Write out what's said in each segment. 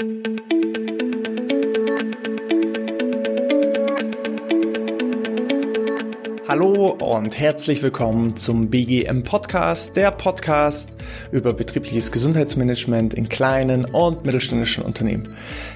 thank you Hallo und herzlich willkommen zum BGM Podcast, der Podcast über betriebliches Gesundheitsmanagement in kleinen und mittelständischen Unternehmen.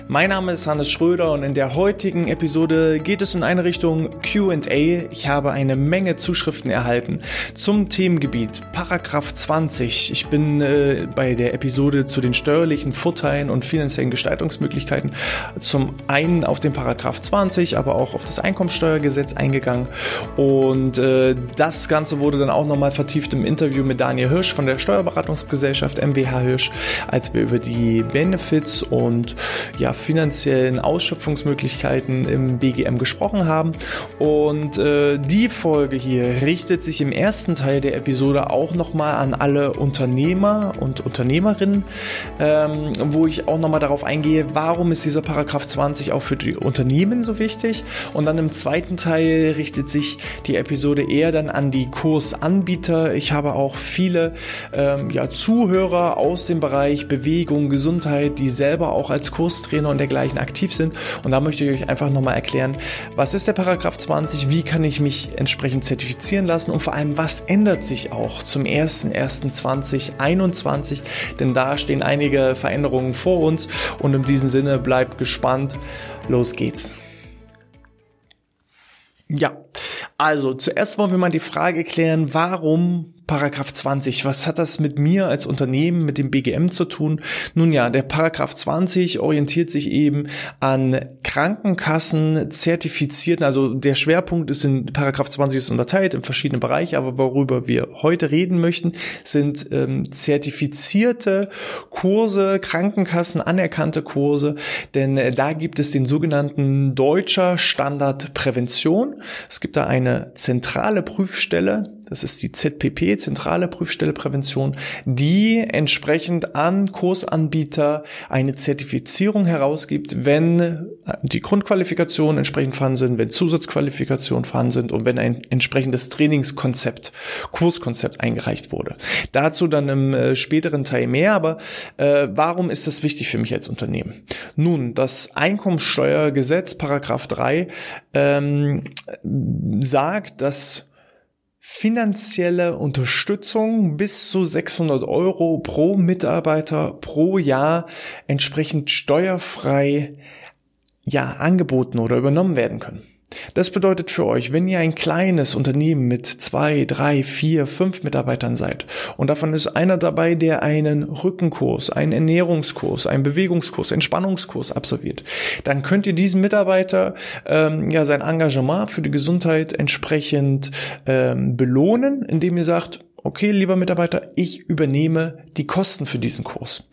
Mein Name ist Hannes Schröder und in der heutigen Episode geht es in eine Richtung Q&A. Ich habe eine Menge Zuschriften erhalten zum Themengebiet Paragraph 20. Ich bin äh, bei der Episode zu den steuerlichen Vorteilen und finanziellen Gestaltungsmöglichkeiten zum einen auf den Paragraph 20, aber auch auf das Einkommensteuergesetz eingegangen und und äh, das Ganze wurde dann auch nochmal vertieft im Interview mit Daniel Hirsch von der Steuerberatungsgesellschaft MWH Hirsch, als wir über die Benefits und ja, finanziellen Ausschöpfungsmöglichkeiten im BGM gesprochen haben. Und äh, die Folge hier richtet sich im ersten Teil der Episode auch nochmal an alle Unternehmer und Unternehmerinnen, ähm, wo ich auch nochmal darauf eingehe, warum ist dieser Paragraph 20 auch für die Unternehmen so wichtig. Und dann im zweiten Teil richtet sich die die Episode eher dann an die Kursanbieter. Ich habe auch viele ähm, ja, Zuhörer aus dem Bereich Bewegung, Gesundheit, die selber auch als Kurstrainer und dergleichen aktiv sind. Und da möchte ich euch einfach nochmal erklären, was ist der Paragraph 20, wie kann ich mich entsprechend zertifizieren lassen und vor allem, was ändert sich auch zum 01.01.2021, denn da stehen einige Veränderungen vor uns und in diesem Sinne bleibt gespannt. Los geht's. Ja, also zuerst wollen wir mal die Frage klären, warum Paragraph 20, was hat das mit mir als Unternehmen, mit dem BGM zu tun? Nun ja, der Paragraph 20 orientiert sich eben an Krankenkassen zertifizierten, also der Schwerpunkt ist in Paragraph 20 ist unterteilt in verschiedene Bereiche, aber worüber wir heute reden möchten, sind ähm, zertifizierte Kurse, Krankenkassen anerkannte Kurse, denn äh, da gibt es den sogenannten Deutscher Standard Prävention. Es gibt da eine zentrale Prüfstelle, das ist die ZPP, Zentrale Prüfstelle Prävention, die entsprechend an Kursanbieter eine Zertifizierung herausgibt, wenn die Grundqualifikationen entsprechend vorhanden sind, wenn Zusatzqualifikationen vorhanden sind und wenn ein entsprechendes Trainingskonzept, Kurskonzept eingereicht wurde. Dazu dann im äh, späteren Teil mehr, aber äh, warum ist das wichtig für mich als Unternehmen? Nun, das Einkommenssteuergesetz, Paragraph 3, ähm, sagt, dass finanzielle Unterstützung bis zu 600 Euro pro Mitarbeiter pro Jahr entsprechend steuerfrei ja angeboten oder übernommen werden können. Das bedeutet für euch, wenn ihr ein kleines Unternehmen mit zwei, drei, vier, fünf Mitarbeitern seid und davon ist einer dabei, der einen Rückenkurs, einen Ernährungskurs, einen Bewegungskurs, Entspannungskurs absolviert, dann könnt ihr diesen Mitarbeiter ähm, ja sein Engagement für die Gesundheit entsprechend ähm, belohnen, indem ihr sagt, okay, lieber Mitarbeiter, ich übernehme die Kosten für diesen Kurs.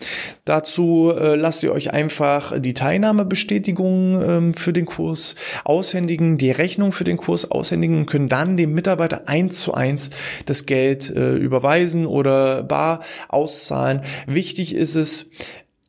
Dazu äh, lasst ihr euch einfach die Teilnahmebestätigung ähm, für den Kurs aushändigen, die Rechnung für den Kurs aushändigen und können dann dem Mitarbeiter eins zu eins das Geld äh, überweisen oder bar auszahlen. Wichtig ist es,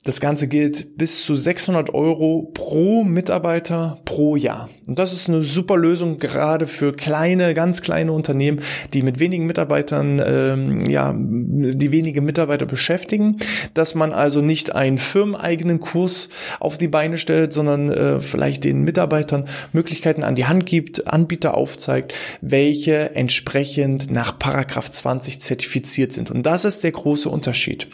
das Ganze gilt bis zu 600 Euro pro Mitarbeiter pro Jahr. Und das ist eine super Lösung gerade für kleine, ganz kleine Unternehmen, die mit wenigen Mitarbeitern, ähm, ja, die wenige Mitarbeiter beschäftigen, dass man also nicht einen firmeneigenen Kurs auf die Beine stellt, sondern äh, vielleicht den Mitarbeitern Möglichkeiten an die Hand gibt, Anbieter aufzeigt, welche entsprechend nach Paragraph 20 zertifiziert sind. Und das ist der große Unterschied.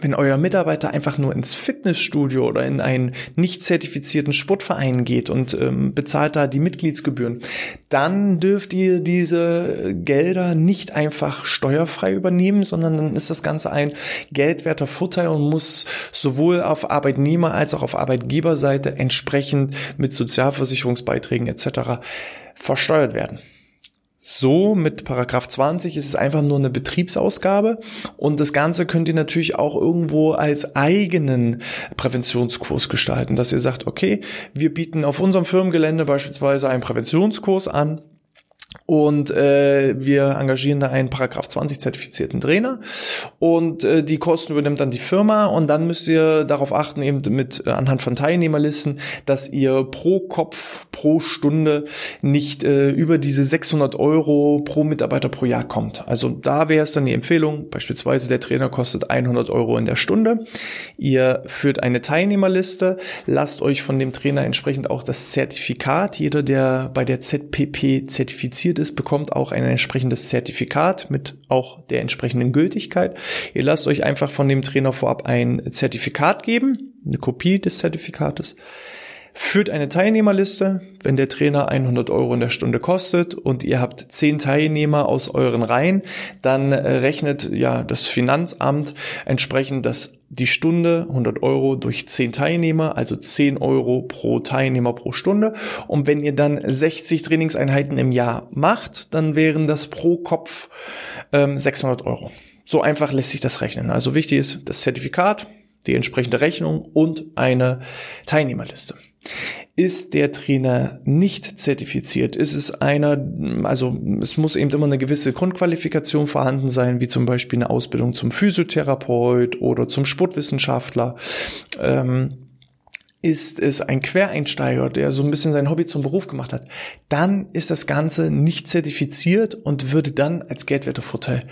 Wenn euer Mitarbeiter einfach nur ins Fitnessstudio oder in einen nicht zertifizierten Sportverein geht und ähm, bezahlt da die Mitgliedsgebühren, dann dürft ihr diese Gelder nicht einfach steuerfrei übernehmen, sondern dann ist das Ganze ein geldwerter Vorteil und muss sowohl auf Arbeitnehmer als auch auf Arbeitgeberseite entsprechend mit Sozialversicherungsbeiträgen etc. versteuert werden. So, mit Paragraph 20 ist es einfach nur eine Betriebsausgabe. Und das Ganze könnt ihr natürlich auch irgendwo als eigenen Präventionskurs gestalten, dass ihr sagt, okay, wir bieten auf unserem Firmengelände beispielsweise einen Präventionskurs an und äh, wir engagieren da einen Paragraph 20 zertifizierten Trainer. Und äh, die Kosten übernimmt dann die Firma. Und dann müsst ihr darauf achten eben mit äh, anhand von Teilnehmerlisten, dass ihr pro Kopf pro Stunde nicht äh, über diese 600 Euro pro Mitarbeiter pro Jahr kommt. Also da wäre es dann die Empfehlung, beispielsweise der Trainer kostet 100 Euro in der Stunde. Ihr führt eine Teilnehmerliste, lasst euch von dem Trainer entsprechend auch das Zertifikat, jeder der bei der ZPP zertifiziert ist, bekommt auch ein entsprechendes Zertifikat mit auch der entsprechenden Gültigkeit. Ihr lasst euch einfach von dem Trainer vorab ein Zertifikat geben, eine Kopie des Zertifikates. Führt eine Teilnehmerliste, wenn der Trainer 100 Euro in der Stunde kostet und ihr habt 10 Teilnehmer aus euren Reihen, dann rechnet ja das Finanzamt entsprechend das die Stunde 100 Euro durch 10 Teilnehmer, also 10 Euro pro Teilnehmer pro Stunde. Und wenn ihr dann 60 Trainingseinheiten im Jahr macht, dann wären das pro Kopf ähm, 600 Euro. So einfach lässt sich das rechnen. Also wichtig ist das Zertifikat, die entsprechende Rechnung und eine Teilnehmerliste. Ist der Trainer nicht zertifiziert? Ist es einer, also es muss eben immer eine gewisse Grundqualifikation vorhanden sein, wie zum Beispiel eine Ausbildung zum Physiotherapeut oder zum Sportwissenschaftler. Ähm, ist es ein Quereinsteiger, der so ein bisschen sein Hobby zum Beruf gemacht hat, dann ist das Ganze nicht zertifiziert und würde dann als Geldwertevorteil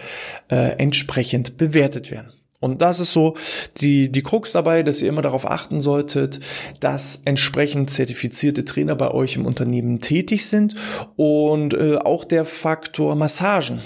äh, entsprechend bewertet werden. Und das ist so die, die Krux dabei, dass ihr immer darauf achten solltet, dass entsprechend zertifizierte Trainer bei euch im Unternehmen tätig sind und äh, auch der Faktor Massagen.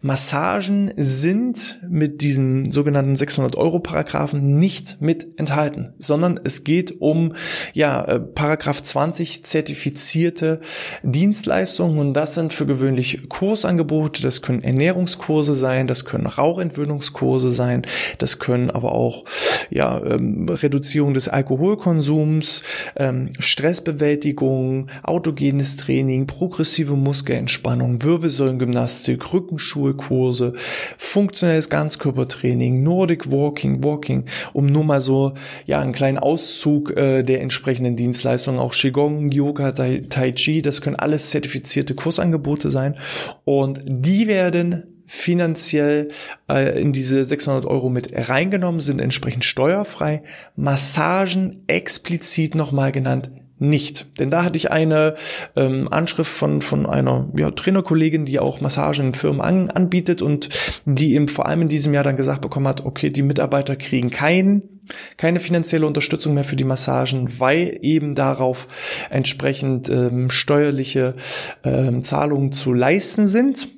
Massagen sind mit diesen sogenannten 600 Euro Paragraphen nicht mit enthalten, sondern es geht um ja äh, Paragraph 20 zertifizierte Dienstleistungen. Und das sind für gewöhnlich Kursangebote, das können Ernährungskurse sein, das können Rauchentwöhnungskurse sein, das können aber auch ja ähm, Reduzierung des Alkoholkonsums, ähm, Stressbewältigung, autogenes Training, progressive Muskelentspannung, Wirbelsäulengymnastik, Rückenschule Yoga-Kurse, funktionelles Ganzkörpertraining, Nordic Walking, Walking, um nur mal so ja einen kleinen Auszug äh, der entsprechenden Dienstleistungen, auch Qigong, Yoga, Tai, tai Chi, das können alles zertifizierte Kursangebote sein. Und die werden finanziell äh, in diese 600 Euro mit reingenommen, sind entsprechend steuerfrei. Massagen explizit nochmal genannt nicht. Denn da hatte ich eine ähm, Anschrift von, von einer ja, Trainerkollegin, die auch Massagen in Firmen an, anbietet und die eben vor allem in diesem Jahr dann gesagt bekommen hat, okay, die Mitarbeiter kriegen kein, keine finanzielle Unterstützung mehr für die Massagen, weil eben darauf entsprechend ähm, steuerliche ähm, Zahlungen zu leisten sind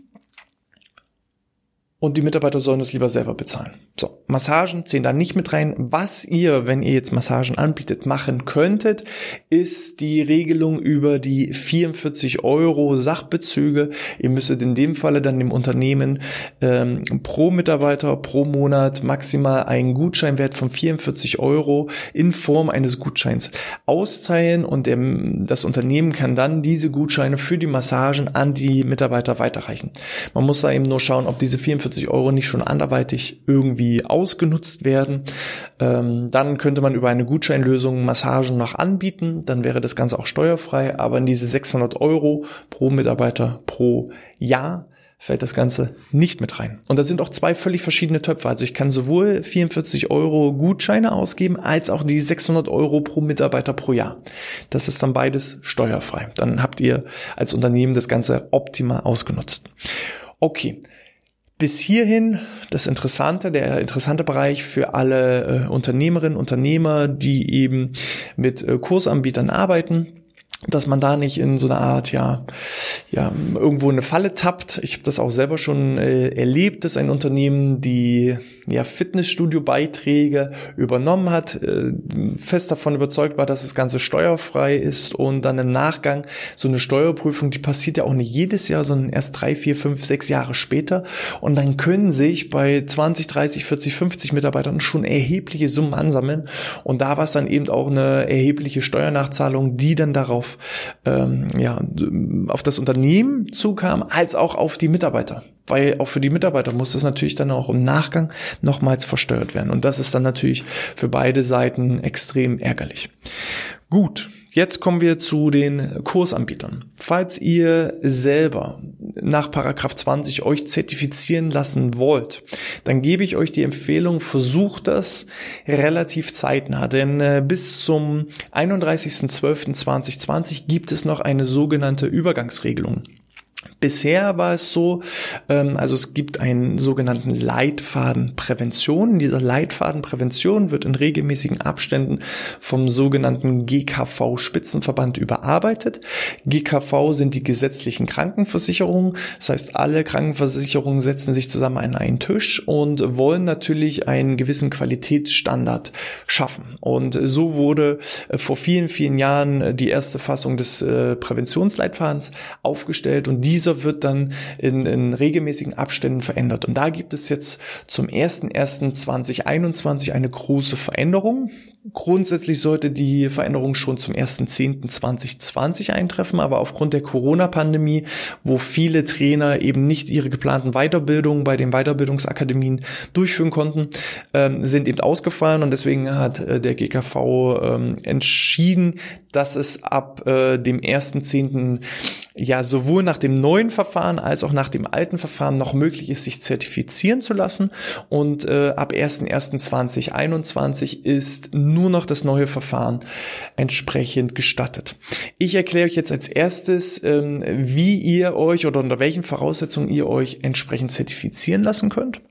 und die Mitarbeiter sollen es lieber selber bezahlen. So, Massagen zählen da nicht mit rein. Was ihr, wenn ihr jetzt Massagen anbietet, machen könntet, ist die Regelung über die 44 Euro Sachbezüge. Ihr müsstet in dem Falle dann dem Unternehmen ähm, pro Mitarbeiter pro Monat maximal einen Gutscheinwert von 44 Euro in Form eines Gutscheins austeilen und der, das Unternehmen kann dann diese Gutscheine für die Massagen an die Mitarbeiter weiterreichen. Man muss da eben nur schauen, ob diese 44 45 Euro nicht schon anderweitig irgendwie ausgenutzt werden. Ähm, dann könnte man über eine Gutscheinlösung Massagen noch anbieten. Dann wäre das Ganze auch steuerfrei. Aber in diese 600 Euro pro Mitarbeiter pro Jahr fällt das Ganze nicht mit rein. Und da sind auch zwei völlig verschiedene Töpfe. Also ich kann sowohl 44 Euro Gutscheine ausgeben, als auch die 600 Euro pro Mitarbeiter pro Jahr. Das ist dann beides steuerfrei. Dann habt ihr als Unternehmen das Ganze optimal ausgenutzt. Okay, bis hierhin das Interessante, der interessante Bereich für alle äh, Unternehmerinnen, Unternehmer, die eben mit äh, Kursanbietern arbeiten dass man da nicht in so eine Art, ja, ja, irgendwo eine Falle tappt. Ich habe das auch selber schon äh, erlebt, dass ein Unternehmen die ja, Fitnessstudio-Beiträge übernommen hat, äh, fest davon überzeugt war, dass das Ganze steuerfrei ist und dann im Nachgang so eine Steuerprüfung, die passiert ja auch nicht jedes Jahr, sondern erst drei, vier, fünf, sechs Jahre später. Und dann können sich bei 20, 30, 40, 50 Mitarbeitern schon erhebliche Summen ansammeln. Und da war es dann eben auch eine erhebliche Steuernachzahlung, die dann darauf, ähm, ja, auf das Unternehmen zukam, als auch auf die Mitarbeiter weil auch für die Mitarbeiter muss das natürlich dann auch im Nachgang nochmals versteuert werden. Und das ist dann natürlich für beide Seiten extrem ärgerlich. Gut, Jetzt kommen wir zu den Kursanbietern. Falls ihr selber nach Paragraph 20 euch zertifizieren lassen wollt, dann gebe ich euch die Empfehlung, versucht das relativ zeitnah, denn äh, bis zum 31.12.2020 gibt es noch eine sogenannte Übergangsregelung. Bisher war es so, ähm, also es gibt einen sogenannten Leitfaden Prävention. Dieser Leitfaden Prävention wird in regelmäßigen Abständen vom sogenannten GKV Spitzenverband überarbeitet. GKV sind die gesetzlichen Krankenversicherungen. Das heißt, alle Krankenversicherungen setzen sich zusammen an einen Tisch und wollen natürlich einen gewissen Qualitätsstandard schaffen. Und so wurde äh, vor vielen, vielen Jahren die erste Fassung des äh, Präventionsleitfadens aufgestellt und diese dieser wird dann in, in regelmäßigen Abständen verändert. Und da gibt es jetzt zum 01.01.2021 eine große Veränderung. Grundsätzlich sollte die Veränderung schon zum 1.10.2020 eintreffen, aber aufgrund der Corona-Pandemie, wo viele Trainer eben nicht ihre geplanten Weiterbildungen bei den Weiterbildungsakademien durchführen konnten, ähm, sind eben ausgefallen und deswegen hat äh, der GKV ähm, entschieden, dass es ab äh, dem 1.10. ja sowohl nach dem neuen Verfahren als auch nach dem alten Verfahren noch möglich ist, sich zertifizieren zu lassen und äh, ab 1.1.2021 ist nur noch das neue Verfahren entsprechend gestattet. Ich erkläre euch jetzt als erstes, ähm, wie ihr euch oder unter welchen Voraussetzungen ihr euch entsprechend zertifizieren lassen könnt.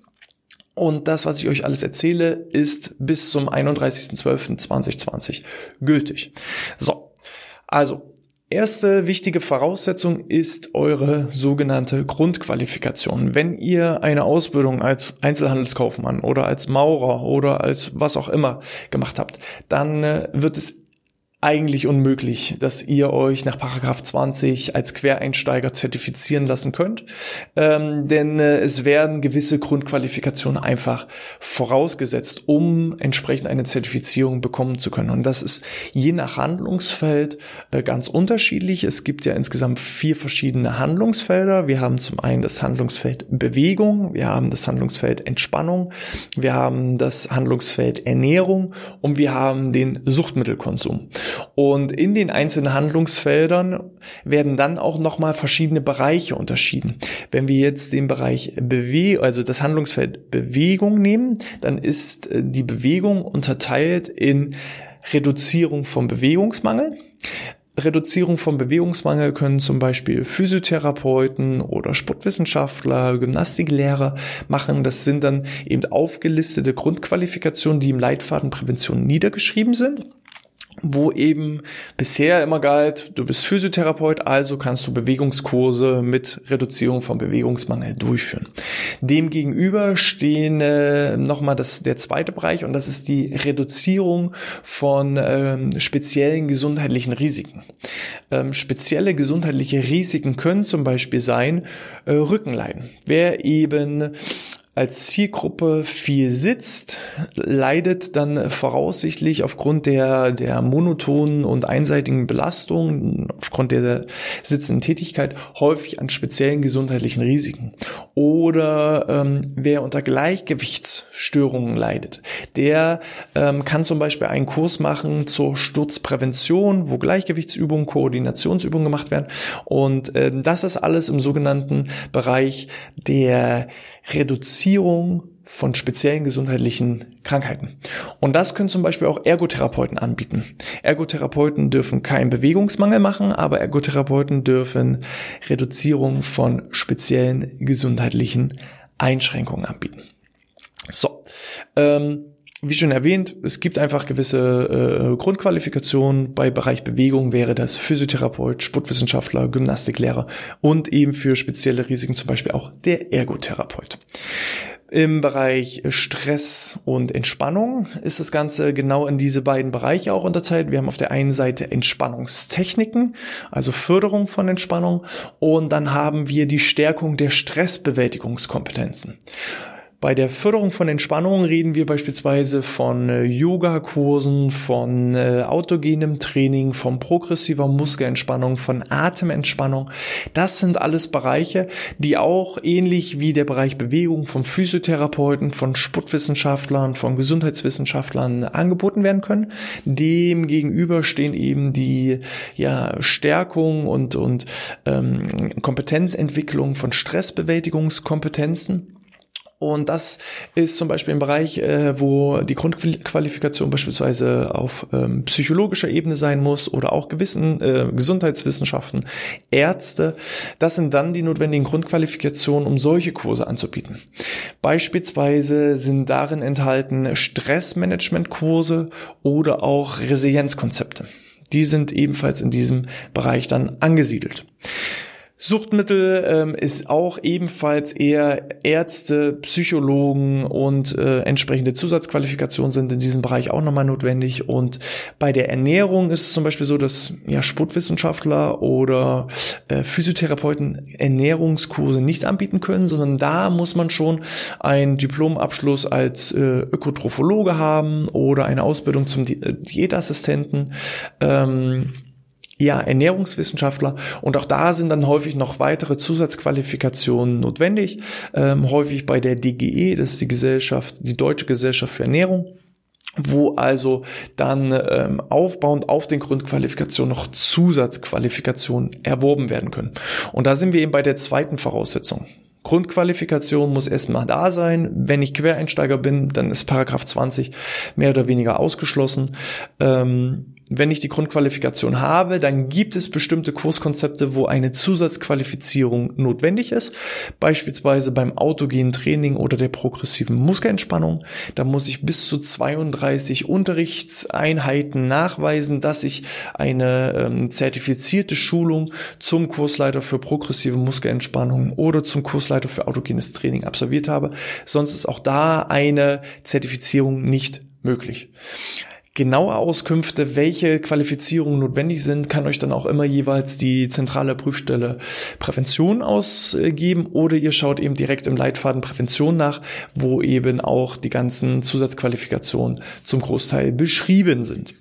Und das, was ich euch alles erzähle, ist bis zum 31.12.2020 gültig. So, also Erste wichtige Voraussetzung ist eure sogenannte Grundqualifikation. Wenn ihr eine Ausbildung als Einzelhandelskaufmann oder als Maurer oder als was auch immer gemacht habt, dann äh, wird es eigentlich unmöglich, dass ihr euch nach Paragraph 20 als Quereinsteiger zertifizieren lassen könnt, ähm, denn äh, es werden gewisse Grundqualifikationen einfach vorausgesetzt, um entsprechend eine Zertifizierung bekommen zu können. Und das ist je nach Handlungsfeld äh, ganz unterschiedlich. Es gibt ja insgesamt vier verschiedene Handlungsfelder. Wir haben zum einen das Handlungsfeld Bewegung, wir haben das Handlungsfeld Entspannung, wir haben das Handlungsfeld Ernährung und wir haben den Suchtmittelkonsum. Und in den einzelnen Handlungsfeldern werden dann auch nochmal verschiedene Bereiche unterschieden. Wenn wir jetzt den Bereich Bewegung, also das Handlungsfeld Bewegung nehmen, dann ist äh, die Bewegung unterteilt in Reduzierung vom Bewegungsmangel, Reduzierung von Bewegungsmangel können zum Beispiel Physiotherapeuten oder Sportwissenschaftler, Gymnastiklehrer machen. Das sind dann eben aufgelistete Grundqualifikationen, die im Leitfaden Prävention niedergeschrieben sind wo eben bisher immer galt, du bist Physiotherapeut, also kannst du Bewegungskurse mit Reduzierung von Bewegungsmangel durchführen. Demgegenüber stehen äh, nochmal das, der zweite Bereich und das ist die Reduzierung von ähm, speziellen gesundheitlichen Risiken. Ähm, spezielle gesundheitliche Risiken können zum Beispiel sein äh, Rückenleiden. Wer eben als Zielgruppe viel sitzt, leidet dann voraussichtlich aufgrund der, der monotonen und einseitigen Belastung, aufgrund der sitzenden Tätigkeit häufig an speziellen gesundheitlichen Risiken. Oder ähm, wer unter Gleichgewichtsstörungen leidet, der ähm, kann zum Beispiel einen Kurs machen zur Sturzprävention, wo Gleichgewichtsübungen, Koordinationsübungen gemacht werden. Und ähm, das ist alles im sogenannten Bereich der Reduzierung von speziellen gesundheitlichen Krankheiten. Und das können zum Beispiel auch Ergotherapeuten anbieten. Ergotherapeuten dürfen keinen Bewegungsmangel machen, aber Ergotherapeuten dürfen Reduzierung von speziellen gesundheitlichen Einschränkungen anbieten. So, ähm, wie schon erwähnt, es gibt einfach gewisse äh, Grundqualifikationen. Bei Bereich Bewegung wäre das Physiotherapeut, Sportwissenschaftler, Gymnastiklehrer und eben für spezielle Risiken zum Beispiel auch der Ergotherapeut. Im Bereich Stress und Entspannung ist das Ganze genau in diese beiden Bereiche auch unterteilt. Wir haben auf der einen Seite Entspannungstechniken, also Förderung von Entspannung, und dann haben wir die Stärkung der Stressbewältigungskompetenzen. Bei der Förderung von Entspannung reden wir beispielsweise von äh, Yoga-Kursen, von äh, autogenem Training, von progressiver Muskelentspannung, von Atementspannung. Das sind alles Bereiche, die auch ähnlich wie der Bereich Bewegung von Physiotherapeuten, von Sportwissenschaftlern, von Gesundheitswissenschaftlern angeboten werden können. Dem gegenüber stehen eben die ja, Stärkung und, und ähm, Kompetenzentwicklung von Stressbewältigungskompetenzen. Und das ist zum Beispiel ein Bereich, äh, wo die Grundqualifikation beispielsweise auf ähm, psychologischer Ebene sein muss oder auch gewissen äh, Gesundheitswissenschaften, Ärzte. Das sind dann die notwendigen Grundqualifikationen, um solche Kurse anzubieten. Beispielsweise sind darin enthalten Stressmanagementkurse oder auch Resilienzkonzepte. Die sind ebenfalls in diesem Bereich dann angesiedelt. Suchtmittel ähm, ist auch ebenfalls eher Ärzte, Psychologen und äh, entsprechende Zusatzqualifikationen sind in diesem Bereich auch nochmal notwendig. Und bei der Ernährung ist es zum Beispiel so, dass ja Sportwissenschaftler oder äh, Physiotherapeuten Ernährungskurse nicht anbieten können, sondern da muss man schon einen Diplomabschluss als äh, Ökotrophologe haben oder eine Ausbildung zum Di Diätassistenten. Ähm, ja, Ernährungswissenschaftler und auch da sind dann häufig noch weitere Zusatzqualifikationen notwendig, ähm, häufig bei der DGE, das ist die Gesellschaft, die Deutsche Gesellschaft für Ernährung wo also dann ähm, aufbauend auf den Grundqualifikationen noch Zusatzqualifikationen erworben werden können. Und da sind wir eben bei der zweiten Voraussetzung. Grundqualifikation muss erstmal da sein. Wenn ich Quereinsteiger bin, dann ist Paragraph 20 mehr oder weniger ausgeschlossen. Ähm, wenn ich die Grundqualifikation habe, dann gibt es bestimmte Kurskonzepte, wo eine Zusatzqualifizierung notwendig ist. Beispielsweise beim autogenen Training oder der progressiven Muskelentspannung. Da muss ich bis zu 32 Unterrichtseinheiten nachweisen, dass ich eine ähm, zertifizierte Schulung zum Kursleiter für progressive Muskelentspannung oder zum Kursleiter für autogenes Training absolviert habe. Sonst ist auch da eine Zertifizierung nicht möglich. Genaue Auskünfte, welche Qualifizierungen notwendig sind, kann euch dann auch immer jeweils die zentrale Prüfstelle Prävention ausgeben oder ihr schaut eben direkt im Leitfaden Prävention nach, wo eben auch die ganzen Zusatzqualifikationen zum Großteil beschrieben sind.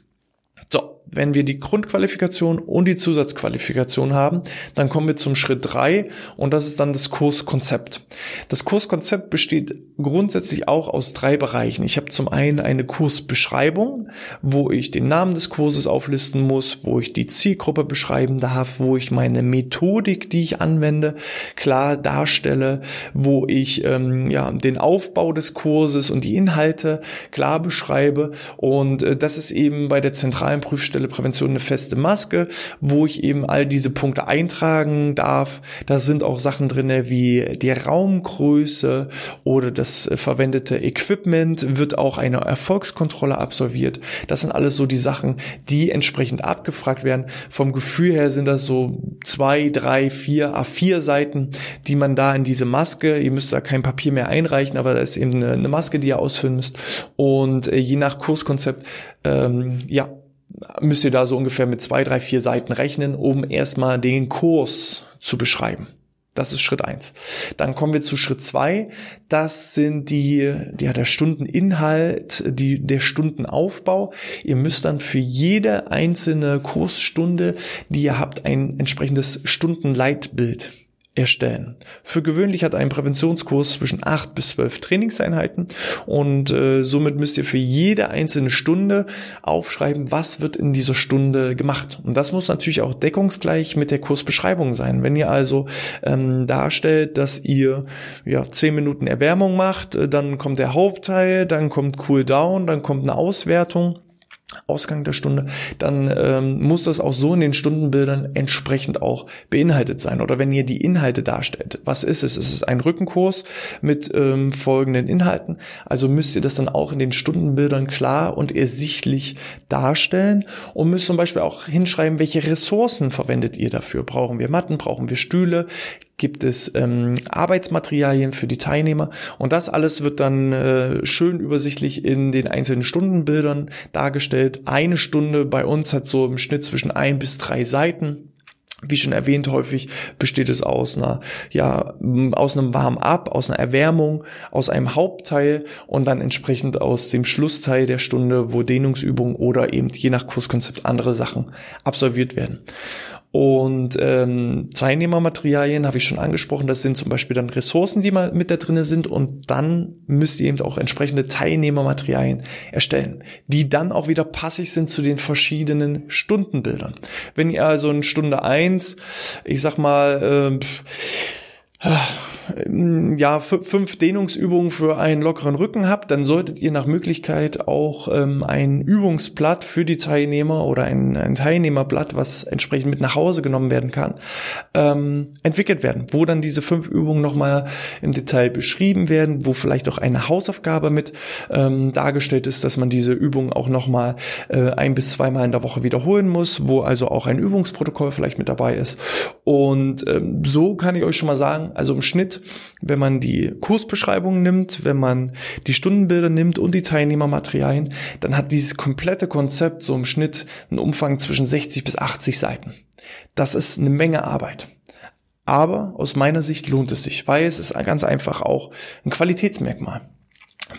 Wenn wir die Grundqualifikation und die Zusatzqualifikation haben, dann kommen wir zum Schritt drei und das ist dann das Kurskonzept. Das Kurskonzept besteht grundsätzlich auch aus drei Bereichen. Ich habe zum einen eine Kursbeschreibung, wo ich den Namen des Kurses auflisten muss, wo ich die Zielgruppe beschreiben darf, wo ich meine Methodik, die ich anwende, klar darstelle, wo ich ähm, ja den Aufbau des Kurses und die Inhalte klar beschreibe und äh, das ist eben bei der zentralen Prüfstelle Prävention eine feste Maske, wo ich eben all diese Punkte eintragen darf. Da sind auch Sachen drinne wie die Raumgröße oder das verwendete Equipment, wird auch eine Erfolgskontrolle absolviert. Das sind alles so die Sachen, die entsprechend abgefragt werden. Vom Gefühl her sind das so zwei, drei, vier A4 Seiten, die man da in diese Maske, ihr müsst da kein Papier mehr einreichen, aber da ist eben eine, eine Maske, die ihr ausfüllen müsst. Und äh, je nach Kurskonzept, ähm, ja, müsst ihr da so ungefähr mit zwei, drei, vier Seiten rechnen, um erstmal den Kurs zu beschreiben. Das ist Schritt eins. Dann kommen wir zu Schritt zwei. Das sind die, ja, der Stundeninhalt, die, der Stundenaufbau. Ihr müsst dann für jede einzelne Kursstunde, die ihr habt, ein entsprechendes Stundenleitbild erstellen. Für gewöhnlich hat ein Präventionskurs zwischen acht bis zwölf Trainingseinheiten und äh, somit müsst ihr für jede einzelne Stunde aufschreiben, was wird in dieser Stunde gemacht. Und das muss natürlich auch deckungsgleich mit der Kursbeschreibung sein. Wenn ihr also ähm, darstellt, dass ihr ja zehn Minuten Erwärmung macht, äh, dann kommt der Hauptteil, dann kommt Cool Down, dann kommt eine Auswertung Ausgang der Stunde, dann ähm, muss das auch so in den Stundenbildern entsprechend auch beinhaltet sein. Oder wenn ihr die Inhalte darstellt, was ist es? Es ist ein Rückenkurs mit ähm, folgenden Inhalten. Also müsst ihr das dann auch in den Stundenbildern klar und ersichtlich darstellen und müsst zum Beispiel auch hinschreiben, welche Ressourcen verwendet ihr dafür. Brauchen wir Matten, brauchen wir Stühle, gibt es ähm, Arbeitsmaterialien für die Teilnehmer und das alles wird dann äh, schön übersichtlich in den einzelnen Stundenbildern dargestellt. Eine Stunde bei uns hat so im Schnitt zwischen ein bis drei Seiten. Wie schon erwähnt, häufig besteht es aus einer, ja, aus einem Warm-up, aus einer Erwärmung, aus einem Hauptteil und dann entsprechend aus dem Schlussteil der Stunde, wo Dehnungsübungen oder eben je nach Kurskonzept andere Sachen absolviert werden. Und ähm, Teilnehmermaterialien habe ich schon angesprochen. Das sind zum Beispiel dann Ressourcen, die mal mit da drinne sind. Und dann müsst ihr eben auch entsprechende Teilnehmermaterialien erstellen, die dann auch wieder passig sind zu den verschiedenen Stundenbildern. Wenn ihr also in Stunde eins, ich sag mal, äh, ja, fünf Dehnungsübungen für einen lockeren Rücken habt, dann solltet ihr nach Möglichkeit auch ähm, ein Übungsblatt für die Teilnehmer oder ein, ein Teilnehmerblatt, was entsprechend mit nach Hause genommen werden kann, ähm, entwickelt werden, wo dann diese fünf Übungen nochmal im Detail beschrieben werden, wo vielleicht auch eine Hausaufgabe mit ähm, dargestellt ist, dass man diese Übungen auch nochmal äh, ein bis zweimal in der Woche wiederholen muss, wo also auch ein Übungsprotokoll vielleicht mit dabei ist. Und ähm, so kann ich euch schon mal sagen, also im Schnitt wenn man die Kursbeschreibungen nimmt, wenn man die Stundenbilder nimmt und die Teilnehmermaterialien, dann hat dieses komplette Konzept so im Schnitt einen Umfang zwischen 60 bis 80 Seiten. Das ist eine Menge Arbeit. Aber aus meiner Sicht lohnt es sich, weil es ist ganz einfach auch ein Qualitätsmerkmal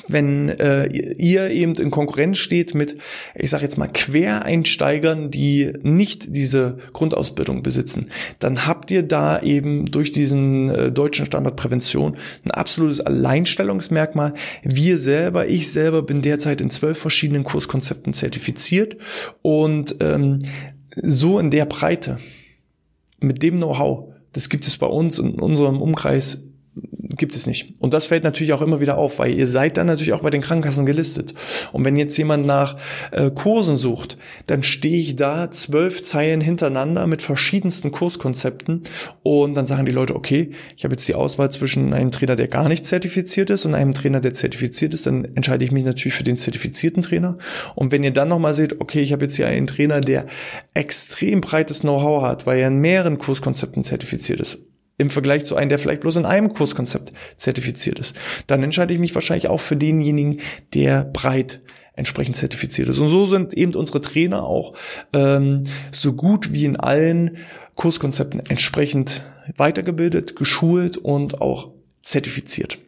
wenn äh, ihr eben in Konkurrenz steht mit, ich sage jetzt mal, Quereinsteigern, die nicht diese Grundausbildung besitzen, dann habt ihr da eben durch diesen äh, deutschen Standard Prävention ein absolutes Alleinstellungsmerkmal. Wir selber, ich selber bin derzeit in zwölf verschiedenen Kurskonzepten zertifiziert und ähm, so in der Breite, mit dem Know-how, das gibt es bei uns in unserem Umkreis gibt es nicht. Und das fällt natürlich auch immer wieder auf, weil ihr seid dann natürlich auch bei den Krankenkassen gelistet. Und wenn jetzt jemand nach äh, Kursen sucht, dann stehe ich da zwölf Zeilen hintereinander mit verschiedensten Kurskonzepten und dann sagen die Leute, okay, ich habe jetzt die Auswahl zwischen einem Trainer, der gar nicht zertifiziert ist und einem Trainer, der zertifiziert ist, dann entscheide ich mich natürlich für den zertifizierten Trainer. Und wenn ihr dann nochmal seht, okay, ich habe jetzt hier einen Trainer, der extrem breites Know-how hat, weil er in mehreren Kurskonzepten zertifiziert ist, im Vergleich zu einem, der vielleicht bloß in einem Kurskonzept zertifiziert ist. Dann entscheide ich mich wahrscheinlich auch für denjenigen, der breit entsprechend zertifiziert ist. Und so sind eben unsere Trainer auch ähm, so gut wie in allen Kurskonzepten entsprechend weitergebildet, geschult und auch zertifiziert.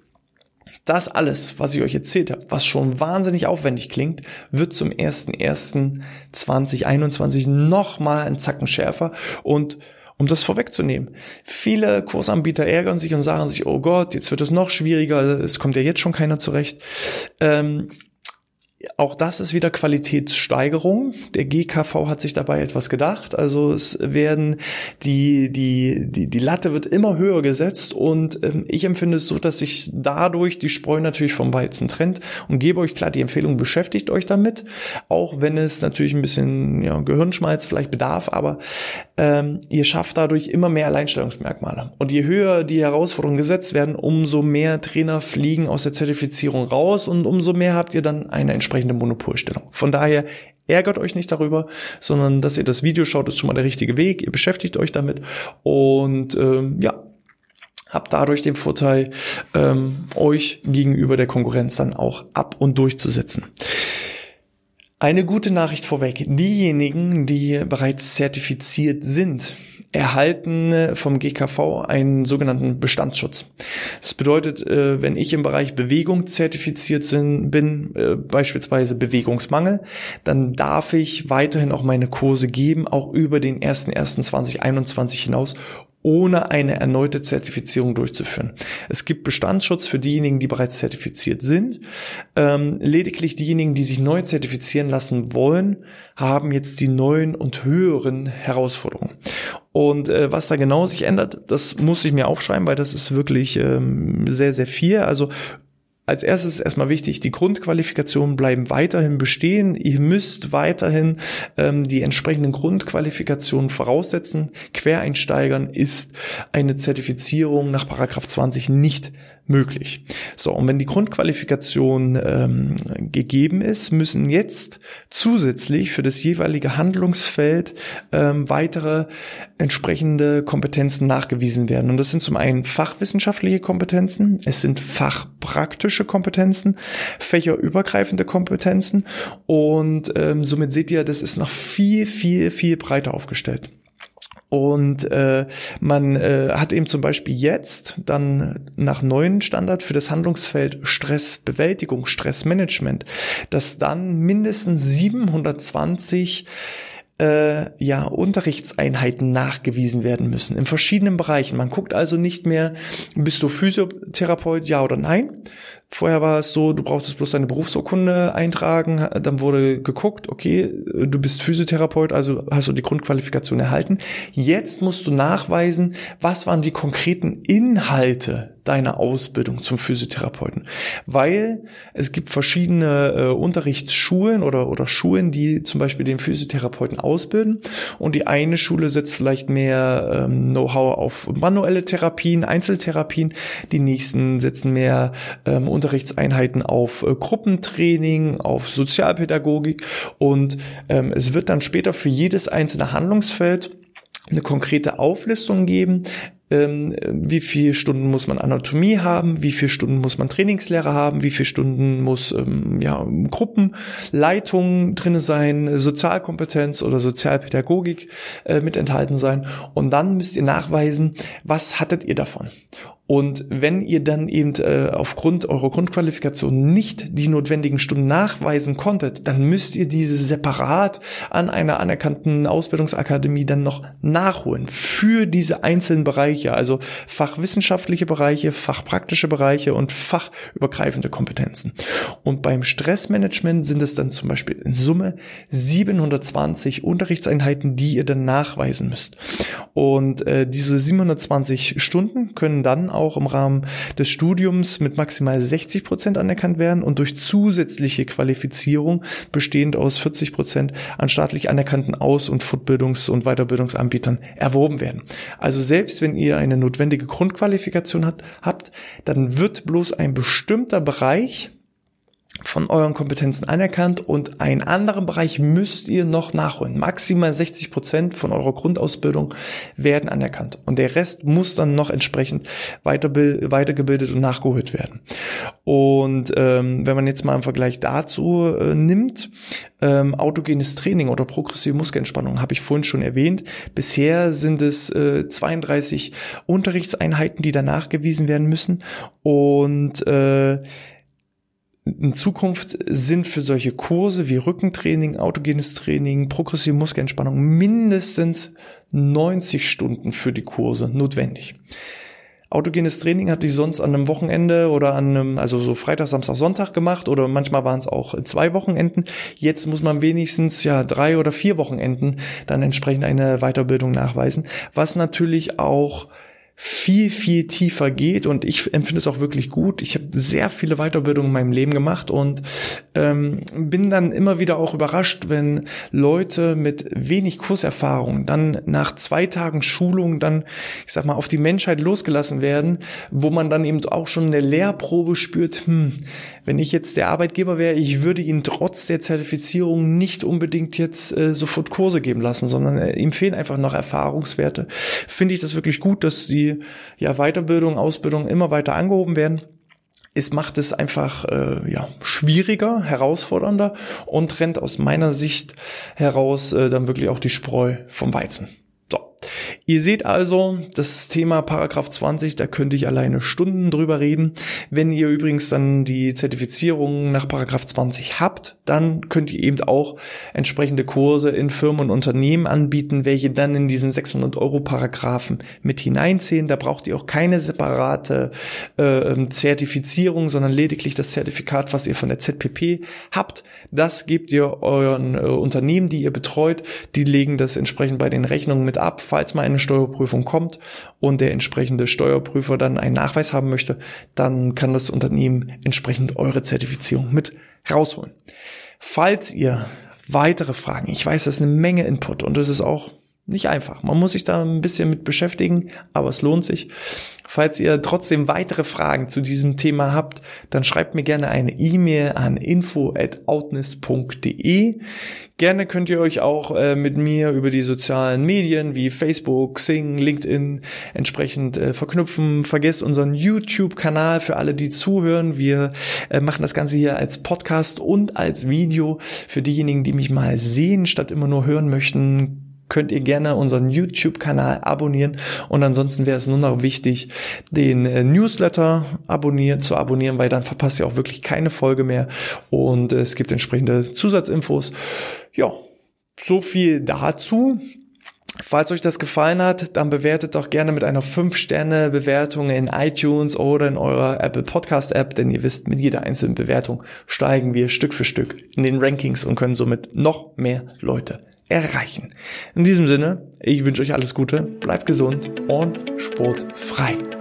Das alles, was ich euch erzählt habe, was schon wahnsinnig aufwendig klingt, wird zum 01.01.2021 nochmal ein Zacken schärfer und um das vorwegzunehmen. Viele Kursanbieter ärgern sich und sagen sich, oh Gott, jetzt wird es noch schwieriger, es kommt ja jetzt schon keiner zurecht. Ähm, auch das ist wieder Qualitätssteigerung. Der GKV hat sich dabei etwas gedacht. Also es werden die, die, die, die Latte wird immer höher gesetzt und ähm, ich empfinde es so, dass sich dadurch die Spreu natürlich vom Weizen trennt und gebe euch klar die Empfehlung, beschäftigt euch damit. Auch wenn es natürlich ein bisschen ja, Gehirnschmalz vielleicht bedarf, aber ähm, ihr schafft dadurch immer mehr Alleinstellungsmerkmale. Und je höher die Herausforderungen gesetzt werden, umso mehr Trainer fliegen aus der Zertifizierung raus und umso mehr habt ihr dann eine entsprechende Monopolstellung. Von daher ärgert euch nicht darüber, sondern dass ihr das Video schaut, ist schon mal der richtige Weg. Ihr beschäftigt euch damit und ähm, ja, habt dadurch den Vorteil, ähm, euch gegenüber der Konkurrenz dann auch ab und durchzusetzen. Eine gute Nachricht vorweg. Diejenigen, die bereits zertifiziert sind, erhalten vom GKV einen sogenannten Bestandsschutz. Das bedeutet, äh, wenn ich im Bereich Bewegung zertifiziert bin, äh, beispielsweise Bewegungsmangel, dann darf ich weiterhin auch meine Kurse geben, auch über den 1.1.2021 hinaus, ohne eine erneute Zertifizierung durchzuführen. Es gibt Bestandsschutz für diejenigen, die bereits zertifiziert sind. Ähm, lediglich diejenigen, die sich neu zertifizieren lassen wollen, haben jetzt die neuen und höheren Herausforderungen. Und äh, was da genau sich ändert, das muss ich mir aufschreiben, weil das ist wirklich ähm, sehr, sehr viel. Also als erstes erstmal wichtig, die Grundqualifikationen bleiben weiterhin bestehen. Ihr müsst weiterhin ähm, die entsprechenden Grundqualifikationen voraussetzen. Quereinsteigern ist eine Zertifizierung nach Paragraph 20 nicht möglich. So, und wenn die Grundqualifikation ähm, gegeben ist, müssen jetzt zusätzlich für das jeweilige Handlungsfeld ähm, weitere entsprechende Kompetenzen nachgewiesen werden. Und das sind zum einen fachwissenschaftliche Kompetenzen, es sind fachpraktische Kompetenzen, fächerübergreifende Kompetenzen und ähm, somit seht ihr, das ist noch viel, viel, viel breiter aufgestellt. Und äh, man äh, hat eben zum Beispiel jetzt dann nach neuen Standard für das Handlungsfeld Stressbewältigung, Stressmanagement, dass dann mindestens 720 äh, ja, Unterrichtseinheiten nachgewiesen werden müssen in verschiedenen Bereichen. Man guckt also nicht mehr, bist du Physiotherapeut, ja oder nein. Vorher war es so, du brauchtest bloß deine Berufsurkunde eintragen, dann wurde geguckt, okay, du bist Physiotherapeut, also hast du die Grundqualifikation erhalten. Jetzt musst du nachweisen, was waren die konkreten Inhalte deiner Ausbildung zum Physiotherapeuten. Weil es gibt verschiedene äh, Unterrichtsschulen oder, oder Schulen, die zum Beispiel den Physiotherapeuten ausbilden. Und die eine Schule setzt vielleicht mehr ähm, Know-how auf manuelle Therapien, Einzeltherapien. Die nächsten setzen mehr ähm, Unterrichtseinheiten auf äh, Gruppentraining, auf Sozialpädagogik. Und ähm, es wird dann später für jedes einzelne Handlungsfeld eine konkrete Auflistung geben, ähm, wie viele Stunden muss man Anatomie haben, wie viele Stunden muss man Trainingslehre haben, wie viele Stunden muss ähm, ja, Gruppenleitung drinne sein, Sozialkompetenz oder Sozialpädagogik äh, mit enthalten sein. Und dann müsst ihr nachweisen, was hattet ihr davon. Und wenn ihr dann eben äh, aufgrund eurer Grundqualifikation nicht die notwendigen Stunden nachweisen konntet, dann müsst ihr diese separat an einer anerkannten Ausbildungsakademie dann noch nachholen für diese einzelnen Bereiche, also fachwissenschaftliche Bereiche, fachpraktische Bereiche und fachübergreifende Kompetenzen. Und beim Stressmanagement sind es dann zum Beispiel in Summe 720 Unterrichtseinheiten, die ihr dann nachweisen müsst. Und äh, diese 720 Stunden können dann auch im Rahmen des Studiums mit maximal 60 Prozent anerkannt werden und durch zusätzliche Qualifizierung bestehend aus 40 Prozent an staatlich anerkannten Aus- und Fortbildungs- und Weiterbildungsanbietern erworben werden. Also selbst wenn ihr eine notwendige Grundqualifikation hat, habt, dann wird bloß ein bestimmter Bereich von euren Kompetenzen anerkannt und einen anderen Bereich müsst ihr noch nachholen. Maximal 60 Prozent von eurer Grundausbildung werden anerkannt und der Rest muss dann noch entsprechend weitergebildet und nachgeholt werden. Und ähm, wenn man jetzt mal im Vergleich dazu äh, nimmt, ähm, autogenes Training oder progressive Muskelentspannung habe ich vorhin schon erwähnt. Bisher sind es äh, 32 Unterrichtseinheiten, die da nachgewiesen werden müssen und äh, in Zukunft sind für solche Kurse wie Rückentraining, autogenes Training, progressive Muskelentspannung mindestens 90 Stunden für die Kurse notwendig. Autogenes Training hatte ich sonst an einem Wochenende oder an einem, also so Freitag, Samstag, Sonntag gemacht oder manchmal waren es auch zwei Wochenenden. Jetzt muss man wenigstens ja drei oder vier Wochenenden dann entsprechend eine Weiterbildung nachweisen, was natürlich auch viel, viel tiefer geht und ich empfinde es auch wirklich gut. Ich habe sehr viele Weiterbildungen in meinem Leben gemacht und ähm, bin dann immer wieder auch überrascht, wenn Leute mit wenig Kurserfahrung dann nach zwei Tagen Schulung dann, ich sag mal, auf die Menschheit losgelassen werden, wo man dann eben auch schon eine Lehrprobe spürt, hm, wenn ich jetzt der Arbeitgeber wäre, ich würde ihnen trotz der Zertifizierung nicht unbedingt jetzt äh, sofort Kurse geben lassen, sondern äh, ihm fehlen einfach noch Erfahrungswerte. Finde ich das wirklich gut, dass sie ja Weiterbildung, Ausbildung immer weiter angehoben werden. Es macht es einfach äh, ja, schwieriger, herausfordernder und trennt aus meiner Sicht heraus äh, dann wirklich auch die Spreu vom Weizen. Ihr seht also, das Thema Paragraph 20, da könnte ich alleine Stunden drüber reden. Wenn ihr übrigens dann die Zertifizierung nach Paragraph 20 habt, dann könnt ihr eben auch entsprechende Kurse in Firmen und Unternehmen anbieten, welche dann in diesen 600 Euro Paragraphen mit hineinzählen. Da braucht ihr auch keine separate äh, Zertifizierung, sondern lediglich das Zertifikat, was ihr von der ZPP habt. Das gebt ihr euren äh, Unternehmen, die ihr betreut. Die legen das entsprechend bei den Rechnungen mit ab falls mal eine Steuerprüfung kommt und der entsprechende Steuerprüfer dann einen Nachweis haben möchte, dann kann das Unternehmen entsprechend eure Zertifizierung mit rausholen. Falls ihr weitere Fragen, ich weiß, das ist eine Menge Input und es ist auch nicht einfach. Man muss sich da ein bisschen mit beschäftigen, aber es lohnt sich. Falls ihr trotzdem weitere Fragen zu diesem Thema habt, dann schreibt mir gerne eine E-Mail an info@outness.de. Gerne könnt ihr euch auch äh, mit mir über die sozialen Medien wie Facebook, Sing, LinkedIn entsprechend äh, verknüpfen. Vergesst unseren YouTube-Kanal für alle, die zuhören. Wir äh, machen das Ganze hier als Podcast und als Video. Für diejenigen, die mich mal sehen, statt immer nur hören möchten, könnt ihr gerne unseren YouTube-Kanal abonnieren und ansonsten wäre es nur noch wichtig, den äh, Newsletter abonnieren, zu abonnieren, weil dann verpasst ihr auch wirklich keine Folge mehr und es gibt entsprechende Zusatzinfos. Ja, so viel dazu. Falls euch das gefallen hat, dann bewertet doch gerne mit einer 5-Sterne-Bewertung in iTunes oder in eurer Apple Podcast-App, denn ihr wisst, mit jeder einzelnen Bewertung steigen wir Stück für Stück in den Rankings und können somit noch mehr Leute erreichen. In diesem Sinne, ich wünsche euch alles Gute, bleibt gesund und sportfrei.